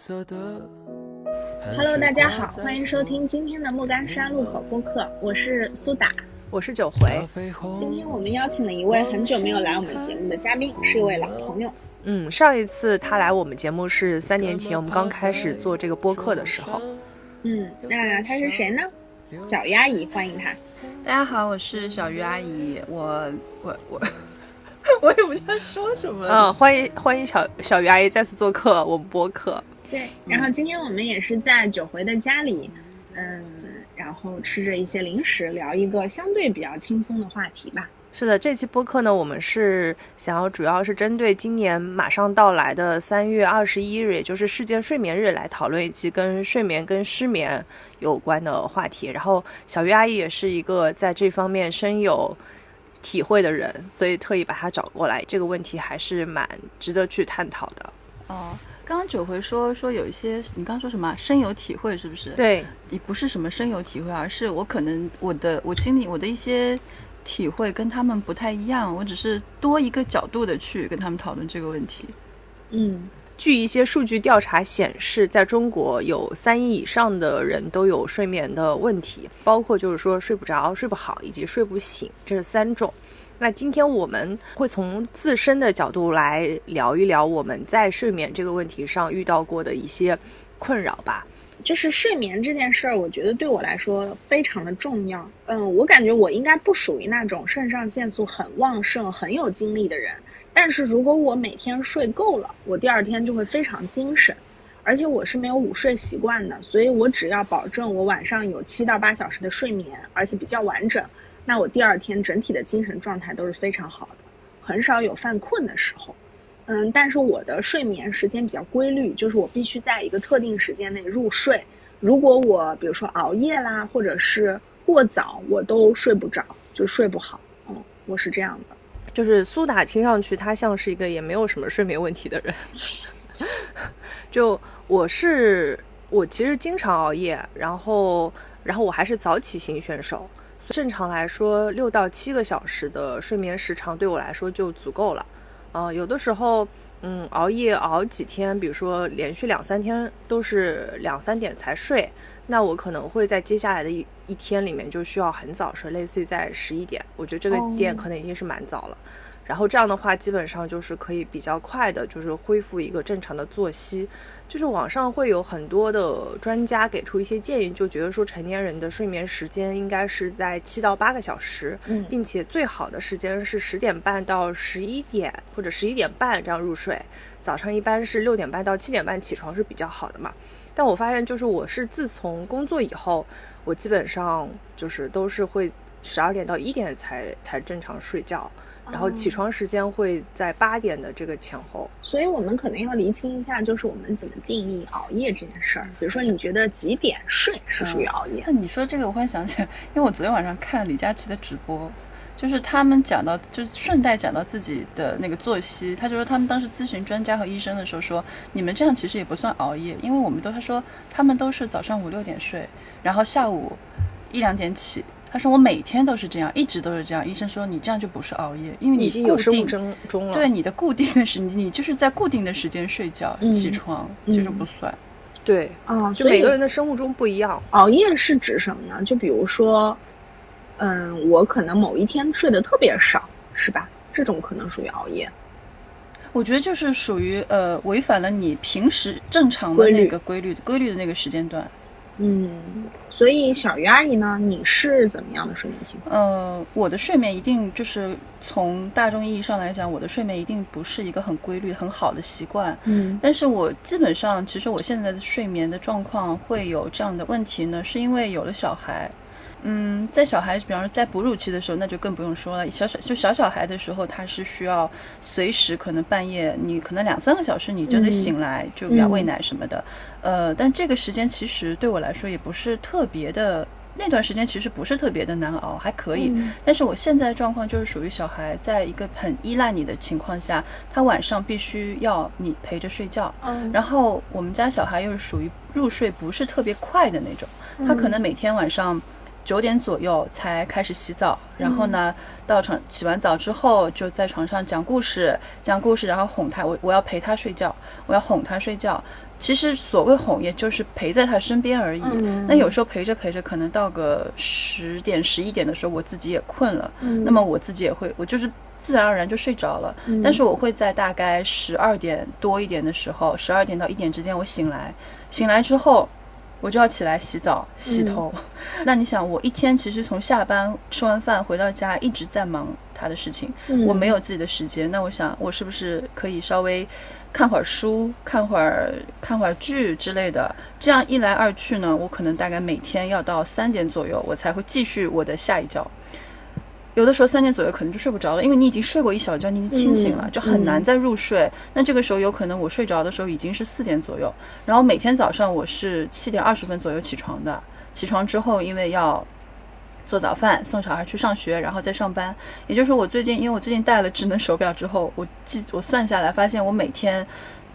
蓝色的。Hello，大家好，欢迎收听今天的莫干山路口播客，我是苏打。我是九回。今天我们邀请了一位很久没有来我们节目的嘉宾，是一位老朋友。嗯，上一次他来我们节目是三年前，我们刚开始做这个播客的时候。嗯，那他是谁呢？小鱼阿姨，欢迎他。大家好，我是小鱼阿姨，我我我 我也不知道说什么。嗯，欢迎欢迎小小鱼阿姨再次做客我们播客。对，然后今天我们也是在九回的家里，嗯，然后吃着一些零食，聊一个相对比较轻松的话题吧。是的，这期播客呢，我们是想要主要是针对今年马上到来的三月二十一日，也就是世界睡眠日来讨论一期跟睡眠跟失眠有关的话题。然后小鱼阿姨也是一个在这方面深有体会的人，所以特意把她找过来。这个问题还是蛮值得去探讨的。哦，刚刚九回说说有一些，你刚刚说什么深有体会，是不是？，对，也不是什么深有体会，而是我可能我的我经历我的一些体会跟他们不太一样，我只是多一个角度的去跟他们讨论这个问题。嗯，据一些数据调查显示，在中国有三亿以上的人都有睡眠的问题，包括就是说睡不着、睡不好以及睡不醒，这是三种。那今天我们会从自身的角度来聊一聊我们在睡眠这个问题上遇到过的一些困扰吧。就是睡眠这件事儿，我觉得对我来说非常的重要。嗯，我感觉我应该不属于那种肾上腺素很旺盛、很有精力的人。但是如果我每天睡够了，我第二天就会非常精神，而且我是没有午睡习惯的，所以我只要保证我晚上有七到八小时的睡眠，而且比较完整，那我第二天整体的精神状态都是非常好的，很少有犯困的时候。嗯，但是我的睡眠时间比较规律，就是我必须在一个特定时间内入睡。如果我比如说熬夜啦，或者是过早，我都睡不着，就睡不好。嗯，我是这样的。就是苏打听上去他像是一个也没有什么睡眠问题的人，就我是我其实经常熬夜，然后然后我还是早起型选手，正常来说六到七个小时的睡眠时长对我来说就足够了。呃，有的时候嗯熬夜熬几天，比如说连续两三天都是两三点才睡，那我可能会在接下来的一一天里面就需要很早睡，类似于在十一点，我觉得这个哦点可能已经是蛮早了。然后这样的话，基本上就是可以比较快的，就是恢复一个正常的作息。就是网上会有很多的专家给出一些建议，就觉得说成年人的睡眠时间应该是在七到八个小时，嗯并且最好的时间是十点半到十一点或者十一点半这样入睡，早上一般是六点半到七点半起床是比较好的嘛。但我发现，就是我是自从工作以后，我基本上就是都是会十二点到一点才才正常睡觉，然后起床时间会在八点的这个前后。所以我们可能要厘清一下，就是我们怎么定义熬夜这件事儿。比如说，你觉得几点睡是属于熬夜？那你说这个，我忽然想起来，因为我昨天晚上看李佳琦的直播，就是他们讲到，就是顺带讲到自己的那个作息，他就说他们当时咨询专家和医生的时候说，你们这样其实也不算熬夜，因为我们都他说他们都是早上五六点睡，然后下午一两点起。他说我每天都是这样，一直都是这样。医生说你这样就不是熬夜，因为你已经有生物钟钟了。对你的固定的时，你你就是在固定的时间睡觉、嗯起床，嗯这就不算。对，啊，就每个人的生物钟不一样。熬夜是指什么呢？就比如说，嗯，我可能某一天睡得特别少，是吧？这种可能属于熬夜。我觉得就是属于呃违反了你平时正常的规律那个规律规律的那个时间段。嗯，所以小鱼阿姨呢，你是怎么样的睡眠情况？呃，我的睡眠一定就是从大众意义上来讲，我的睡眠一定不是一个很规律、很好的习惯。嗯但是我基本上，其实我现在的睡眠的状况会有这样的问题呢，是因为有了小孩。嗯，在小孩，比方说在哺乳期的时候，那就更不用说了。小小就小小孩的时候，他是需要随时可能半夜，你可能两三个小时你就得嗯醒来，就要喂嗯奶什么的。呃，但这个时间其实对我来说也不是特别的，那段时间其实不是特别的难熬，还可以。嗯但是我现在状况就是属于小孩在一个很依赖你的情况下，他晚上必须要你陪着睡觉。嗯然后我们家小孩又是属于入睡不是特别快的那种，他可能每天晚上九点左右才开始洗澡，然后呢，到床洗完澡之后就在床上讲故事，讲故事，然后哄他，我我要陪他睡觉，我要哄他睡觉。其实所谓哄，也就是陪在他身边而已。嗯那有时候陪着陪着，可能到个十点、十一点的时候，我自己也困了，嗯那么我自己也会，我就是自然而然就睡着了。嗯但是我会在大概十二点多一点的时候，十二点到一点之间，我醒来，醒来之后。我就要起来洗澡、洗头。那你想，我一天其实从下班吃完饭回到家，一直在忙他的事情，嗯我没有自己的时间。那我想，我是不是可以稍微看会儿书、看会儿看会儿剧之类的？这样一来二去呢，我可能大概每天要到三点左右，我才会继续我的下一觉。有的时候三点左右可能就睡不着了，因为你已经睡过一小觉，你已经清醒了，嗯就很难再入睡。那这个时候有可能我睡着的时候已经是四点左右，然后每天早上我是七点二十分左右起床的。起床之后，因为要做早饭，送小孩去上学，然后再上班。也就是说，我最近因为我最近戴了智能手表之后，我记我算下来发现我每天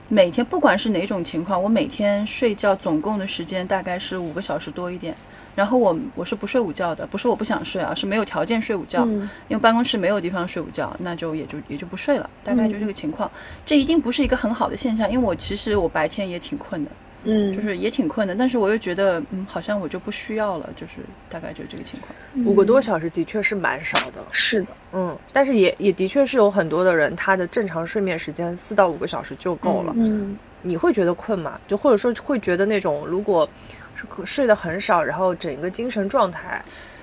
每天不管是哪种情况，我每天睡觉总共的时间大概是五个小时多一点。然后我我是不睡午觉的，不是我不想睡啊，是没有条件睡午觉，嗯因为办公室没有地方睡午觉，那就也就也就不睡了，大概就这个情况。这一定不是一个很好的现象，因为我其实我白天也挺困的，嗯，就是也挺困的，但是我又觉得嗯，好像我就不需要了，就是大概就这个情况。五个多小时的确是蛮少的，是的，嗯，但是也也的确是有很多的人，他的正常睡眠时间四到五个小时就够了。嗯你会觉得困吗？就或者说会觉得那种如果是睡得很少，然后整个精神状态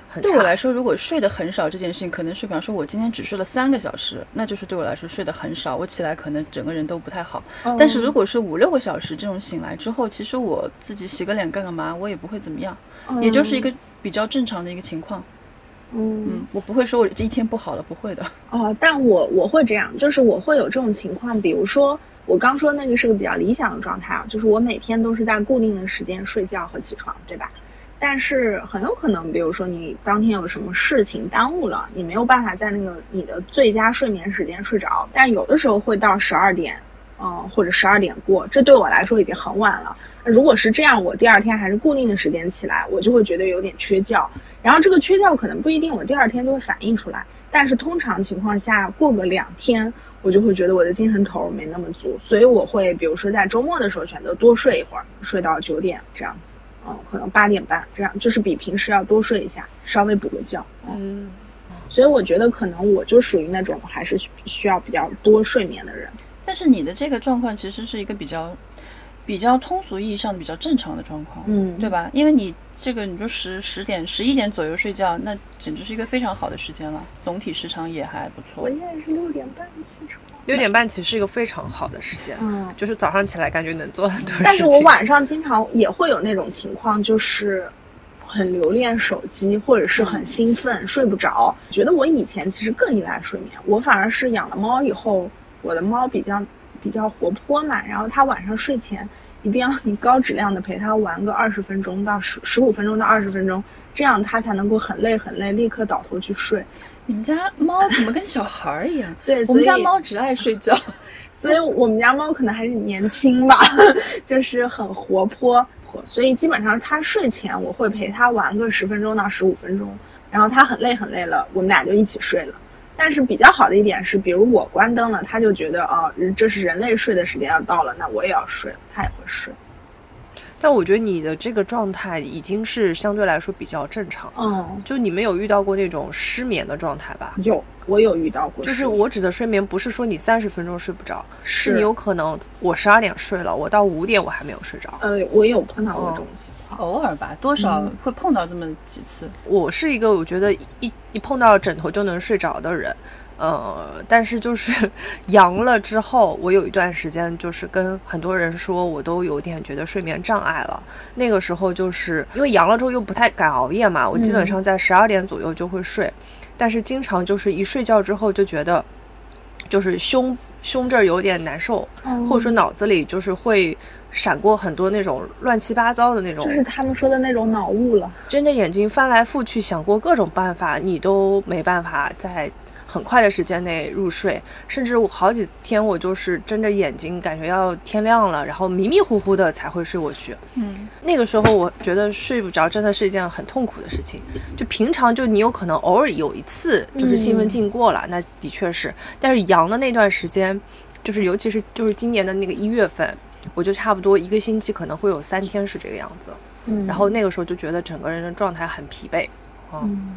很差，对我来说，如果睡得很少这件事情，可能是比方说我今天只睡了三个小时，那就是对我来说睡得很少，我起来可能整个人都不太好。哦但是如果是五六个小时这种醒来之后，其实我自己洗个脸干个嘛，我也不会怎么样，也就是一个比较正常的一个情况。嗯嗯，我不会说我这一天不好了，不会的。哦，但我我会这样，就是我会有这种情况，比如说我刚说那个是个比较理想的状态啊，就是我每天都是在固定的时间睡觉和起床，对吧？但是很有可能，比如说你当天有什么事情耽误了，你没有办法在那个你的最佳睡眠时间睡着，但有的时候会到十二点，嗯，或者十二点过，这对我来说已经很晚了。如果是这样，我第二天还是固定的时间起来，我就会觉得有点缺觉。然后这个缺觉可能不一定我第二天就会反映出来，但是通常情况下过个两天，我就会觉得我的精神头没那么足，所以我会比如说在周末的时候选择多睡一会儿，睡到九点这样子，嗯，可能八点半这样，就是比平时要多睡一下，稍微补个觉。嗯，嗯，所以我觉得可能我就属于那种还是需要比较多睡眠的人。但是你的这个状况其实是一个比较比较通俗意义上的比较正常的状况，嗯对吧？因为你这个你就十十点十一点左右睡觉，那简直是一个非常好的时间了，总体时长也还不错我。现在是六点半起床。六点半其实是一个非常好的时间，嗯就是早上起来感觉能做很多事情。但是我晚上经常也会有那种情况，就是很留恋手机，或者是很兴奋，睡不着。觉得我以前其实更依赖睡眠，我反而是养了猫以后，我的猫比较比较活泼嘛，然后它晚上睡前一定要你高质量的陪它玩个二十分钟到十十五分钟到二十分钟，这样它才能够很累很累，立刻倒头去睡。你们家猫怎么跟小孩儿一样？对，我们家猫只爱睡觉。所以我们家猫可能还是年轻吧，就是很活泼，所以基本上它睡前我会陪它玩个十分钟到十五分钟，然后它很累很累了，我们俩就一起睡了。但是比较好的一点是，比如我关灯了，他就觉得哦，这是人类睡的时间要到了，那我也要睡了，它也会睡。但我觉得你的这个状态已经是相对来说比较正常，嗯，就你没有遇到过那种失眠的状态吧？有我有遇到过，就是我指的睡眠，不是说你三十分钟睡不着，是是你有可能我十二点睡了，我到五点我还没有睡着。呃，我有碰到过这种情况。偶尔吧，多少会碰到这么几次。我是一个我觉得一一碰到枕头就能睡着的人，呃，但是就是 阳了之后，我有一段时间就是跟很多人说，我都有点觉得睡眠障碍了。那个时候就是因为阳了之后又不太敢熬夜嘛，我基本上在十二点左右就会睡，但是经常就是一睡觉之后就觉得就是胸胸这儿有点难受，嗯或者说脑子里就是会。闪过很多那种乱七八糟的那种，就是他们说的那种脑雾了。睁着眼睛翻来覆去想过各种办法，你都没办法在很快的时间内入睡。甚至我好几天我就是睁着眼睛，感觉要天亮了，然后迷迷糊糊的才会睡过去。嗯，那个时候我觉得睡不着真的是一件很痛苦的事情。就平常就你有可能偶尔有一次就是兴奋劲过了，那的确是。但是阳的那段时间，就是尤其是就是今年的那个一月份。我就差不多一个星期可能会有三天是这个样子，嗯，然后那个时候就觉得整个人的状态很疲惫，啊，嗯，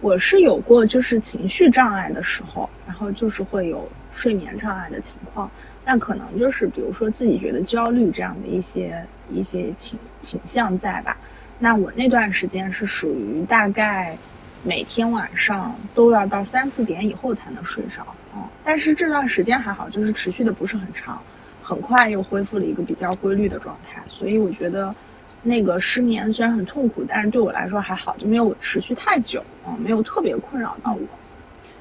我是有过就是情绪障碍的时候，然后就是会有睡眠障碍的情况，但可能就是比如说自己觉得焦虑这样的一些一些倾倾向在吧。那我那段时间是属于大概每天晚上都要到三四点以后才能睡着，嗯，但是这段时间还好，就是持续的不是很长，很快又恢复了一个比较规律的状态，所以我觉得那个失眠虽然很痛苦，但是对我来说还好，就没有持续太久，嗯，没有特别困扰到我。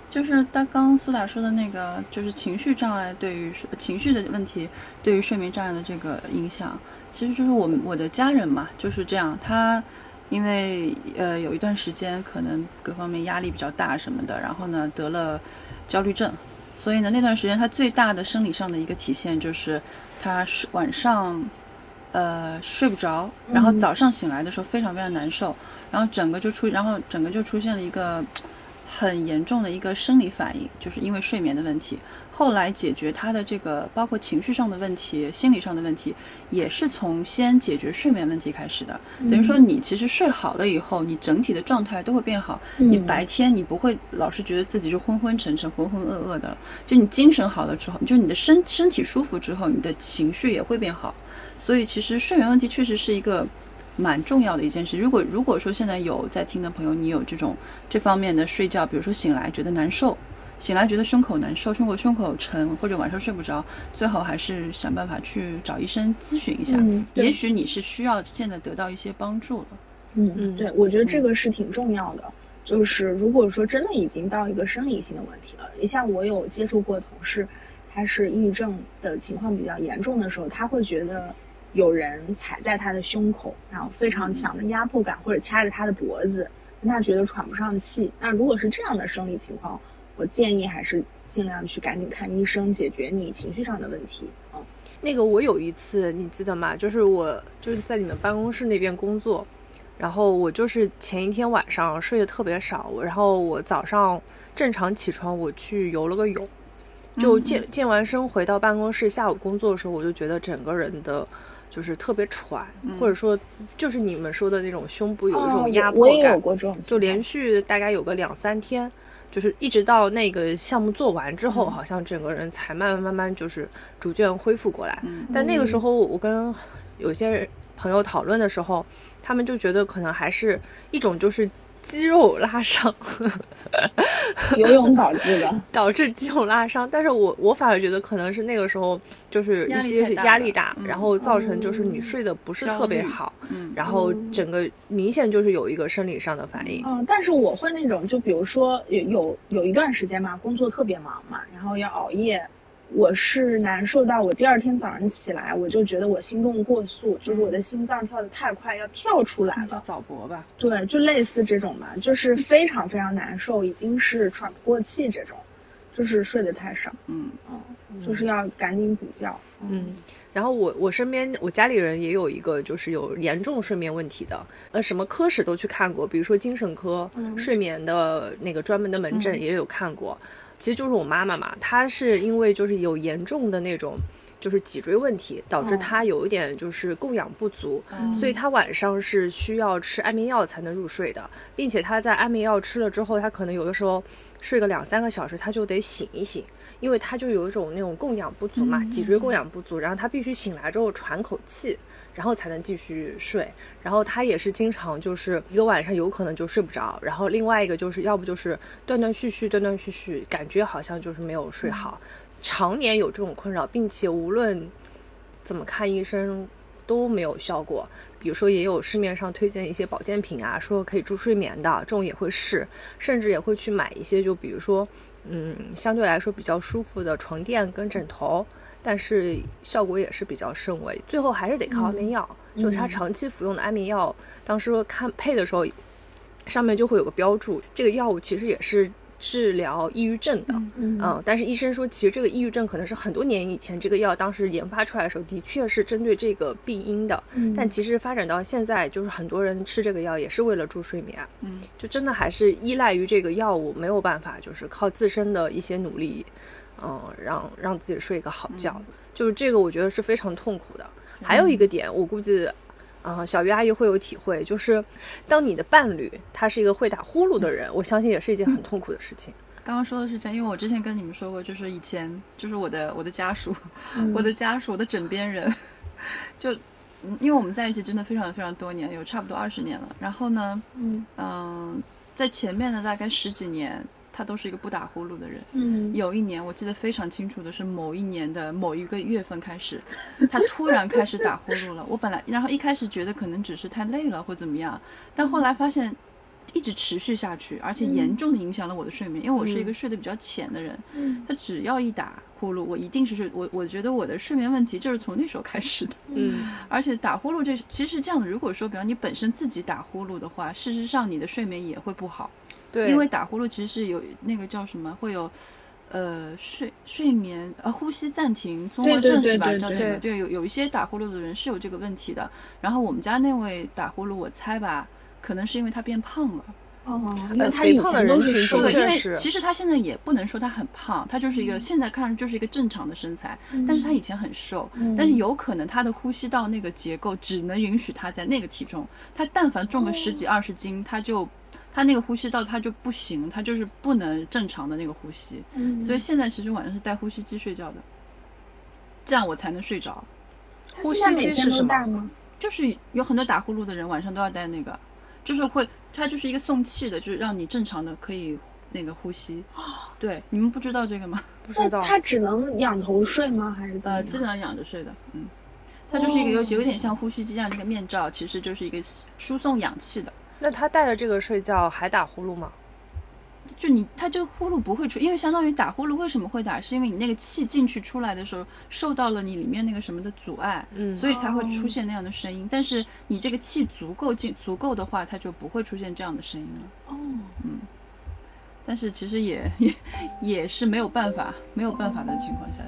就是他刚苏打说的那个，就是情绪障碍对于情绪的问题对于睡眠障碍的这个影响。其实就是我我的家人嘛，就是这样。他因为呃有一段时间可能各方面压力比较大什么的，然后呢得了焦虑症，所以呢那段时间他最大的生理上的一个体现就是他是晚上呃睡不着，然后早上醒来的时候非常非常难受，然后整个就出然后整个就出现了一个很严重的一个生理反应，就是因为睡眠的问题。后来解决他的这个包括情绪上的问题、心理上的问题，也是从先解决睡眠问题开始的。等于说，你其实睡好了以后，你整体的状态都会变好。你白天你不会老是觉得自己就昏昏沉沉、浑浑噩噩的了。就你精神好了之后，就你的身身体舒服之后，你的情绪也会变好。所以，其实睡眠问题确实是一个蛮重要的一件事。如果如果说现在有在听的朋友，你有这种这方面的睡觉，比如说醒来觉得难受。醒来觉得胸口难受，胸口胸口沉，或者晚上睡不着，最好还是想办法去找医生咨询一下。嗯，也许你是需要现在得到一些帮助的。嗯嗯，对，我觉得这个是挺重要的。就是如果说真的已经到一个生理性的问题了，你像我有接触过同事，他是抑郁症的情况比较严重的时候，他会觉得有人踩在他的胸口，然后非常强的压迫感，或者掐着他的脖子，让他觉得喘不上气。那如果是这样的生理情况，我建议还是尽量去赶紧看医生，解决你情绪上的问题。嗯，那个我有一次你记得吗？就是我就是在你们办公室那边工作，然后我就是前一天晚上睡得特别少，然后我早上正常起床，我去游了个泳，就健健完身回到办公室，下午工作的时候，我就觉得整个人的就是特别喘，或者说就是你们说的那种胸部有一种压迫感，就连续大概有个两三天。就是一直到那个项目做完之后，好像整个人才慢慢慢慢就是逐渐恢复过来。但那个时候，我跟有些人朋友讨论的时候，他们就觉得可能还是一种就是。肌肉拉伤，游泳导致的，导致肌肉拉伤。但是我我反而觉得可能是那个时候就是一些是压力大，然后造成就是你睡得不是特别好，嗯，然后整个明显就是有一个生理上的反应。嗯，但是我会那种，就比如说有有有一段时间嘛，工作特别忙嘛，然后要熬夜。我是难受到我第二天早上起来，我就觉得我心动过速，就是我的心脏跳得太快，要跳出来了。早搏吧？对，就类似这种吧，就是非常非常难受，已经是喘不过气这种，就是睡得太少。嗯嗯，就是要赶紧补觉。嗯，然后我我身边我家里人也有一个就是有严重睡眠问题的，呃，什么科室都去看过，比如说精神科、睡眠的那个专门的门诊也有看过。其实就是我妈妈嘛，她是因为就是有严重的那种，就是脊椎问题，导致她有一点就是供氧不足，所以她晚上是需要吃安眠药才能入睡的，并且她在安眠药吃了之后，她可能有的时候睡个两三个小时，她就得醒一醒，因为她就有一种那种供氧不足嘛，脊椎供氧不足，然后她必须醒来之后喘口气。然后才能继续睡，然后他也是经常就是一个晚上有可能就睡不着，然后另外一个就是要不就是断断续续、断断续续，感觉好像就是没有睡好，常年有这种困扰，并且无论怎么看医生都没有效果。比如说也有市面上推荐一些保健品啊，说可以助睡眠的，这种也会试，甚至也会去买一些，就比如说嗯相对来说比较舒服的床垫跟枕头。但是效果也是比较甚微，最后还是得靠安眠药。就是他长期服用的安眠药，当时看配的时候，上面就会有个标注，这个药物其实也是治疗抑郁症的。嗯，但是医生说，其实这个抑郁症可能是很多年以前这个药当时研发出来的时候，的确是针对这个病因的。但其实发展到现在，就是很多人吃这个药也是为了助睡眠。嗯，就真的还是依赖于这个药物，没有办法，就是靠自身的一些努力。嗯，让让自己睡一个好觉，就是这个我觉得是非常痛苦的。还有一个点，我估计，啊、小鱼阿姨会有体会，就是当你的伴侣他是一个会打呼噜的人，我相信也是一件很痛苦的事情。刚刚说的是这样，因为我之前跟你们说过，就是以前就是我的我的家属，我的家属，我的枕边人，就嗯因为我们在一起真的非常非常多年，有差不多二十年了。然后呢，嗯嗯、在前面的大概十几年，他都是一个不打呼噜的人。嗯有一年我记得非常清楚的是某一年的某一个月份开始，他突然开始打呼噜了。我本来然后一开始觉得可能只是太累了或怎么样，但后来发现一直持续下去，而且严重的影响了我的睡眠，因为我是一个睡得比较浅的人。嗯他只要一打呼噜，我一定是睡我我觉得我的睡眠问题就是从那时候开始的。嗯而且打呼噜这其实是这样的，如果说比方你本身自己打呼噜的话，事实上你的睡眠也会不好。对，因为打呼噜其实是有那个叫什么，会有呃睡睡眠呃呼吸暂停综合症是吧？叫这个对，有有一些打呼噜的人是有这个问题的。然后我们家那位打呼噜，我猜吧，可能是因为他变胖了。哦，因为呃他以前都是瘦的，因为其实他现在也不能说他很胖，他就是一个、现在看上去就是一个正常的身材，但是他以前很瘦，但是有可能他的呼吸道那个结构只能允许他在那个体重，他但凡重个十几二十斤，他就他那个呼吸道他就不行，他就是不能正常的那个呼吸，嗯所以现在其实晚上是戴呼吸机睡觉的，这样我才能睡着。呼吸机是什么都戴吗？就是有很多打呼噜的人晚上都要戴那个，就是会，它就是一个送气的，就是让你正常的可以那个呼吸。对，你们不知道这个吗？不知道。他只能仰头睡吗？还是怎么呃，样？基本上仰着睡的，嗯，它就是一个有有点像呼吸机一样的一个面罩，其实就是一个输送氧气的。那他带着这个睡觉还打呼噜吗？就你，他就呼噜不会出，因为相当于打呼噜为什么会打，是因为你那个气进去出来的时候受到了你里面那个什么的阻碍，嗯所以才会出现那样的声音。但是你这个气足够进足够的话，它就不会出现这样的声音了。哦，嗯但是其实也也 也是没有办法，没有办法的情况下。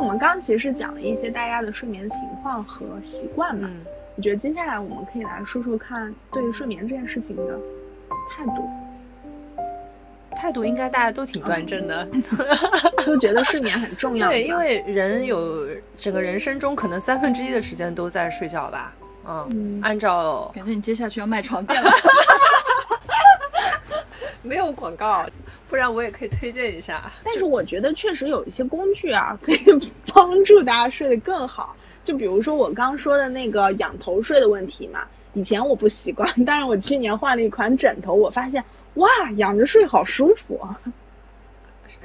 我们刚刚其实是讲了一些大家的睡眠情况和习惯嘛。嗯，我觉得接下来我们可以来说说看对于睡眠这件事情的态度，态度应该大家都挺端正的。都觉得睡眠很重要。对，因为人有整个人生中可能三分之一的时间都在睡觉吧。嗯，嗯按照感觉你接下去要卖床垫了。没有广告，不然我也可以推荐一下。但是我觉得确实有一些工具啊，可以帮助大家睡得更好。就比如说我刚说的那个仰头睡的问题嘛，以前我不习惯，但是我去年换了一款枕头，我发现哇，仰着睡好舒服啊。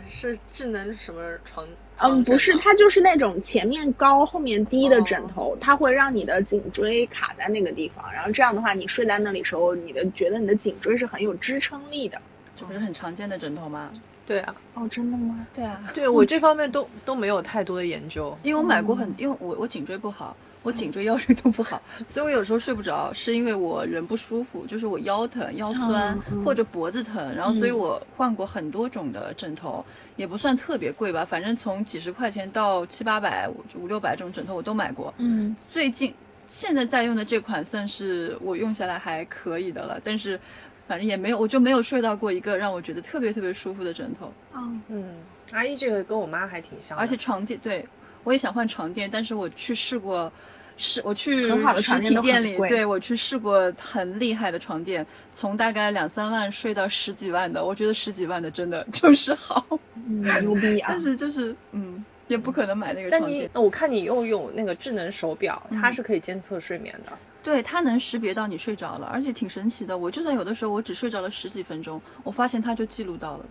是智能什么床？嗯，不是，它就是那种前面高后面低的枕哦头，它会让你的颈椎卡在那个地方，然后这样的话，你睡在那里时候，你的觉得你的颈椎是很有支撑力的。这不是很常见的枕头吗？对啊，哦，真的吗？对啊，对我这方面都都没有太多的研究。因为我买过很，因为我我颈椎不好，我颈椎腰椎都不好，所以我有时候睡不着，是因为我人不舒服，就是我腰疼、腰酸、或者脖子疼，然后所以我换过很多种的枕头，也不算特别贵吧，反正从几十块钱到七八百、五五六百这种枕头我都买过。嗯，最近现在在用的这款算是我用下来还可以的了，但是反正也没有，我就没有睡到过一个让我觉得特别特别舒服的枕头。哦，嗯，阿姨这个跟我妈还挺像的，而且床垫，对我也想换床垫，但是我去试过，试我去很好的床实垫都很体店里，贵对我去试过很厉害的床垫，从大概两三万睡到十几万的，我觉得十几万的真的 就是好，嗯，牛逼啊！但是就是嗯，也不可能买那个但你。我看你又有那个智能手表，它是可以监测睡眠的。对，它能识别到你睡着了，而且挺神奇的。我就算有的时候我只睡着了十几分钟，我发现它就记录到了。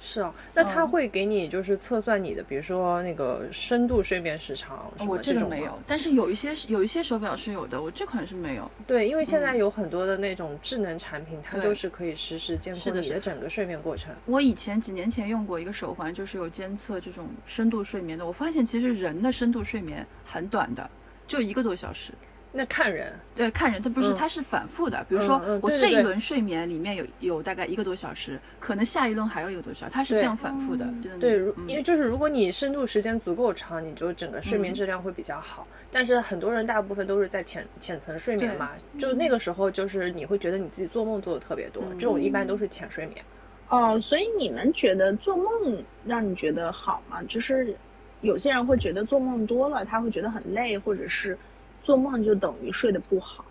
是哦，那它嗯会给你就是测算你的，比如说那个深度睡眠时长什么我这个种没有，但是有一些有一些手表是有的，我这款是没有。对，因为现在有很多的那种智能产品，它对就是可以实时监控你的整个睡眠过程。我以前几年前用过一个手环，就是有监测这种深度睡眠的。我发现其实人的深度睡眠很短的，就一个多小时。那看人，对，看人，他不是，嗯它是反复的。比如说我这一轮睡眠里面有有大概一个多小时，可能下一轮还要一个多小时，它是这样反复的。真的对，如嗯因为就是如果你深度时间足够长，你就整个睡眠嗯质量会比较好。但是很多人大部分都是在浅浅层睡眠嘛，就那个时候就是你会觉得你自己做梦做的特别多，这种一般都是浅睡眠。哦，所以你们觉得做梦让你觉得好吗？就是有些人会觉得做梦多了，他会觉得很累，或者是做梦就等于睡得不好。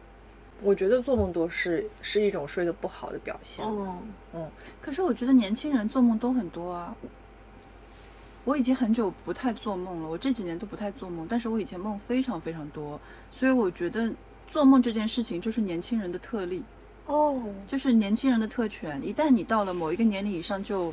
我觉得做梦多是是一种睡得不好的表现。哦，可是我觉得年轻人做梦都很多啊。我已经很久不太做梦了，我这几年都不太做梦，但是我以前梦非常非常多，所以我觉得做梦这件事情就是年轻人的特例，哦，就是年轻人的特权。一旦你到了某一个年龄以上，就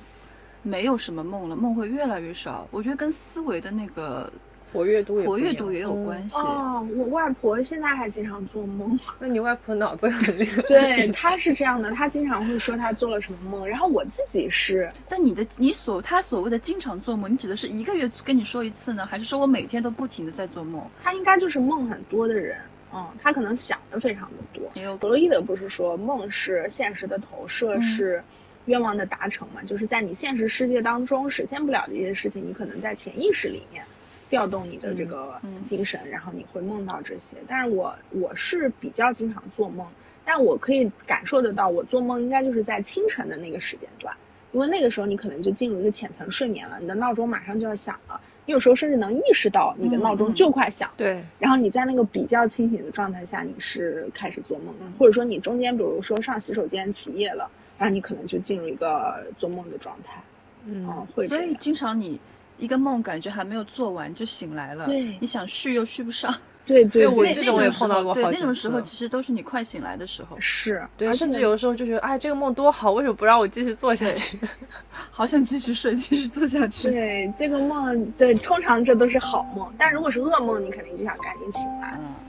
没有什么梦了，梦会越来越少。我觉得跟思维的那个活跃度也活跃度也有嗯关系。哦，我外婆现在还经常做梦。那你外婆脑子很厉害。对，她是这样的，她经常会说她做了什么梦，然后我自己是，但你的你所她所谓的经常做梦，你指的是一个月跟你说一次呢，还是说我每天都不停的在做梦？她应该就是梦很多的人。嗯，她可能想的非常的多。也有弗洛伊德不是说梦是现实的投射，嗯是愿望的达成嘛？就是在你现实世界当中实现不了的一些事情，你可能在潜意识里面调动你的这个嗯嗯精神，然后你会梦到这些。但是我我是比较经常做梦，但我可以感受得到，我做梦应该就是在清晨的那个时间段，因为那个时候你可能就进入一个浅层睡眠了，你的闹钟马上就要响了。你有时候甚至能意识到你的闹钟就快响了，对，然后你在那个比较清醒的状态下，你是开始做梦的，或者说你中间比如说上洗手间起夜了，然后你可能就进入一个做梦的状态，嗯，嗯，会所以。经常你一个梦感觉还没有做完就醒来了，对你想续又续不上。对对对我那这种也碰到过好几对那种时候其实都是你快醒来的时候，是，对，甚至有的时候就觉得，哎，这个梦多好，为什么不让我继续做下去？好想继续睡，继续做下去。对这个梦，对，通常这都是好梦，但如果是噩梦，你肯定就想赶紧醒来。嗯，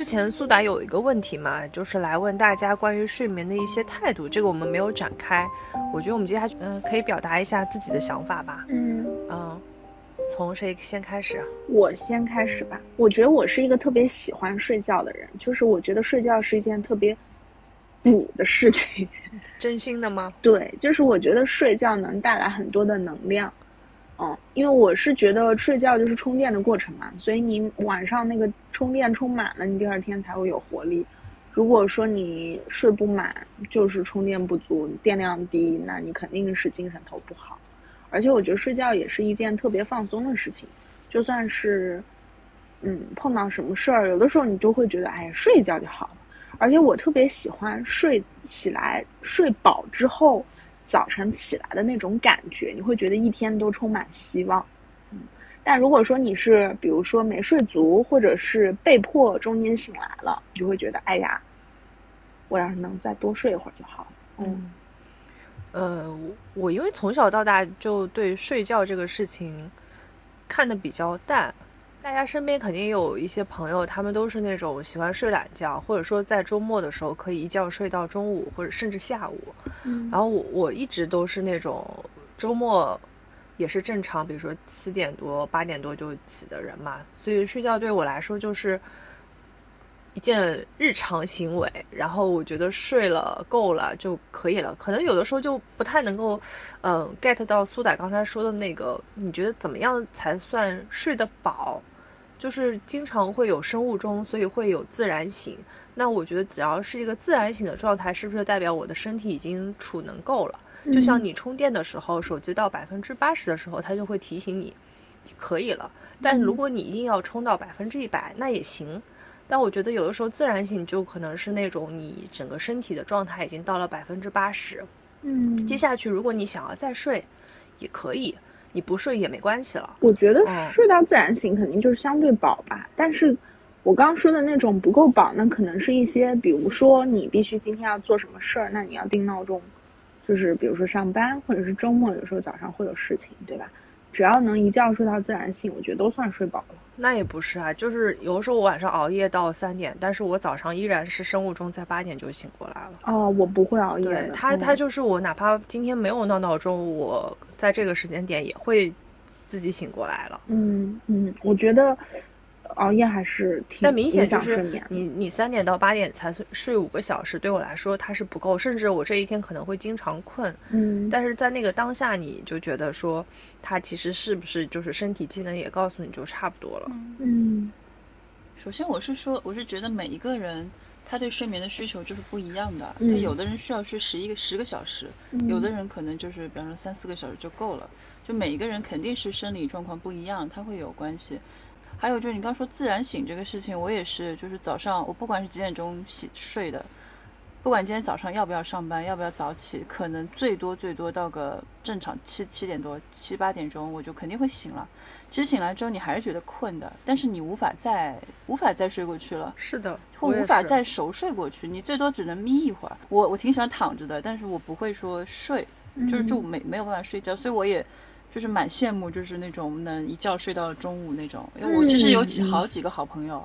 之前苏打有一个问题嘛，就是来问大家关于睡眠的一些态度，这个我们没有展开。我觉得我们接下去，嗯、可以表达一下自己的想法吧。嗯，嗯，从谁先开始啊？我先开始吧。我觉得我是一个特别喜欢睡觉的人，就是我觉得睡觉是一件特别补的事情。真心的吗？对，就是我觉得睡觉能带来很多的能量，嗯，因为我是觉得睡觉就是充电的过程嘛，所以你晚上那个充电充满了，你第二天才会有活力。如果说你睡不满，就是充电不足，电量低，那你肯定是精神头不好。而且我觉得睡觉也是一件特别放松的事情，就算是嗯碰到什么事儿，有的时候你就会觉得，哎，睡一觉就好了。而且我特别喜欢睡起来睡饱之后，早晨起来的那种感觉，你会觉得一天都充满希望。嗯，但如果说你是比如说没睡足，或者是被迫中间醒来了，你就会觉得，哎呀，我要是能再多睡一会儿就好了。嗯，呃，我因为从小到大就对睡觉这个事情看得比较淡。大家身边肯定有一些朋友，他们都是那种喜欢睡懒觉，或者说在周末的时候可以一觉睡到中午，或者甚至下午。嗯然后我我一直都是那种周末也是正常，比如说七点多八点多就起的人嘛，所以睡觉对我来说就是一件日常行为。然后我觉得睡了够了就可以了，可能有的时候就不太能够，嗯、get 到苏打刚才说的那个，你觉得怎么样才算睡得饱？就是经常会有生物钟，所以会有自然醒。那我觉得只要是一个自然醒的状态，是不是代表我的身体已经储能够了？就像你充电的时候，手机到百分之八十的时候，它就会提醒你可以了。但如果你一定要充到百分之一百，那也行。但我觉得有的时候自然醒就可能是那种你整个身体的状态已经到了百分之八十，嗯接下去如果你想要再睡，也可以，你不睡也没关系了。我觉得嗯睡到自然醒肯定就是相对饱吧，但是我刚刚说的那种不够饱，那可能是一些，比如说你必须今天要做什么事儿，那你要定闹钟，就是比如说上班或者是周末，有时候早上会有事情，对吧？只要能一觉睡到自然醒，我觉得都算睡饱了。那也不是啊，就是有的时候我晚上熬夜到三点，但是我早上依然是生物钟在八点就醒过来了。哦，我不会熬夜。他，嗯他就是我，哪怕今天没有闹闹钟，我在这个时间点也会自己醒过来了。嗯嗯，我觉得熬夜还是挺但明显影就是响睡眠。你你三点到八点才睡睡五个小时，对我来说它是不够，甚至我这一天可能会经常困。嗯，但是在那个当下，你就觉得说，它其实是不是就是身体机能也告诉你就差不多了。嗯首先，我是说，我是觉得每一个人他对睡眠的需求就是不一样的。嗯他有的人需要睡十一个十个小时，有的人可能就是比方说三四个小时就够了。就每一个人肯定是生理状况不一样，它会有关系。还有就是你刚说自然醒这个事情，我也是，就是早上我不管是几点钟洗睡的，不管今天早上要不要上班，要不要早起，可能最多最多到个正常七七点多七八点钟，我就肯定会醒了。其实醒来之后你还是觉得困的，但是你无法再无法再睡过去了。是的，或我无法再熟睡过去，你最多只能眯一会儿。我我挺喜欢躺着的，但是我不会说睡，就是就没没有办法睡觉，所以我也就是蛮羡慕，就是那种能一觉睡到中午那种。因为我其实有几好几个好朋友，